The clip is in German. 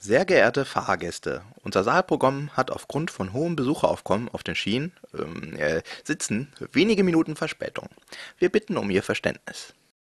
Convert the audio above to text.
Sehr geehrte Fahrgäste, unser Saalprogramm hat aufgrund von hohem Besucheraufkommen auf den Schienen ähm, äh, Sitzen wenige Minuten Verspätung. Wir bitten um Ihr Verständnis.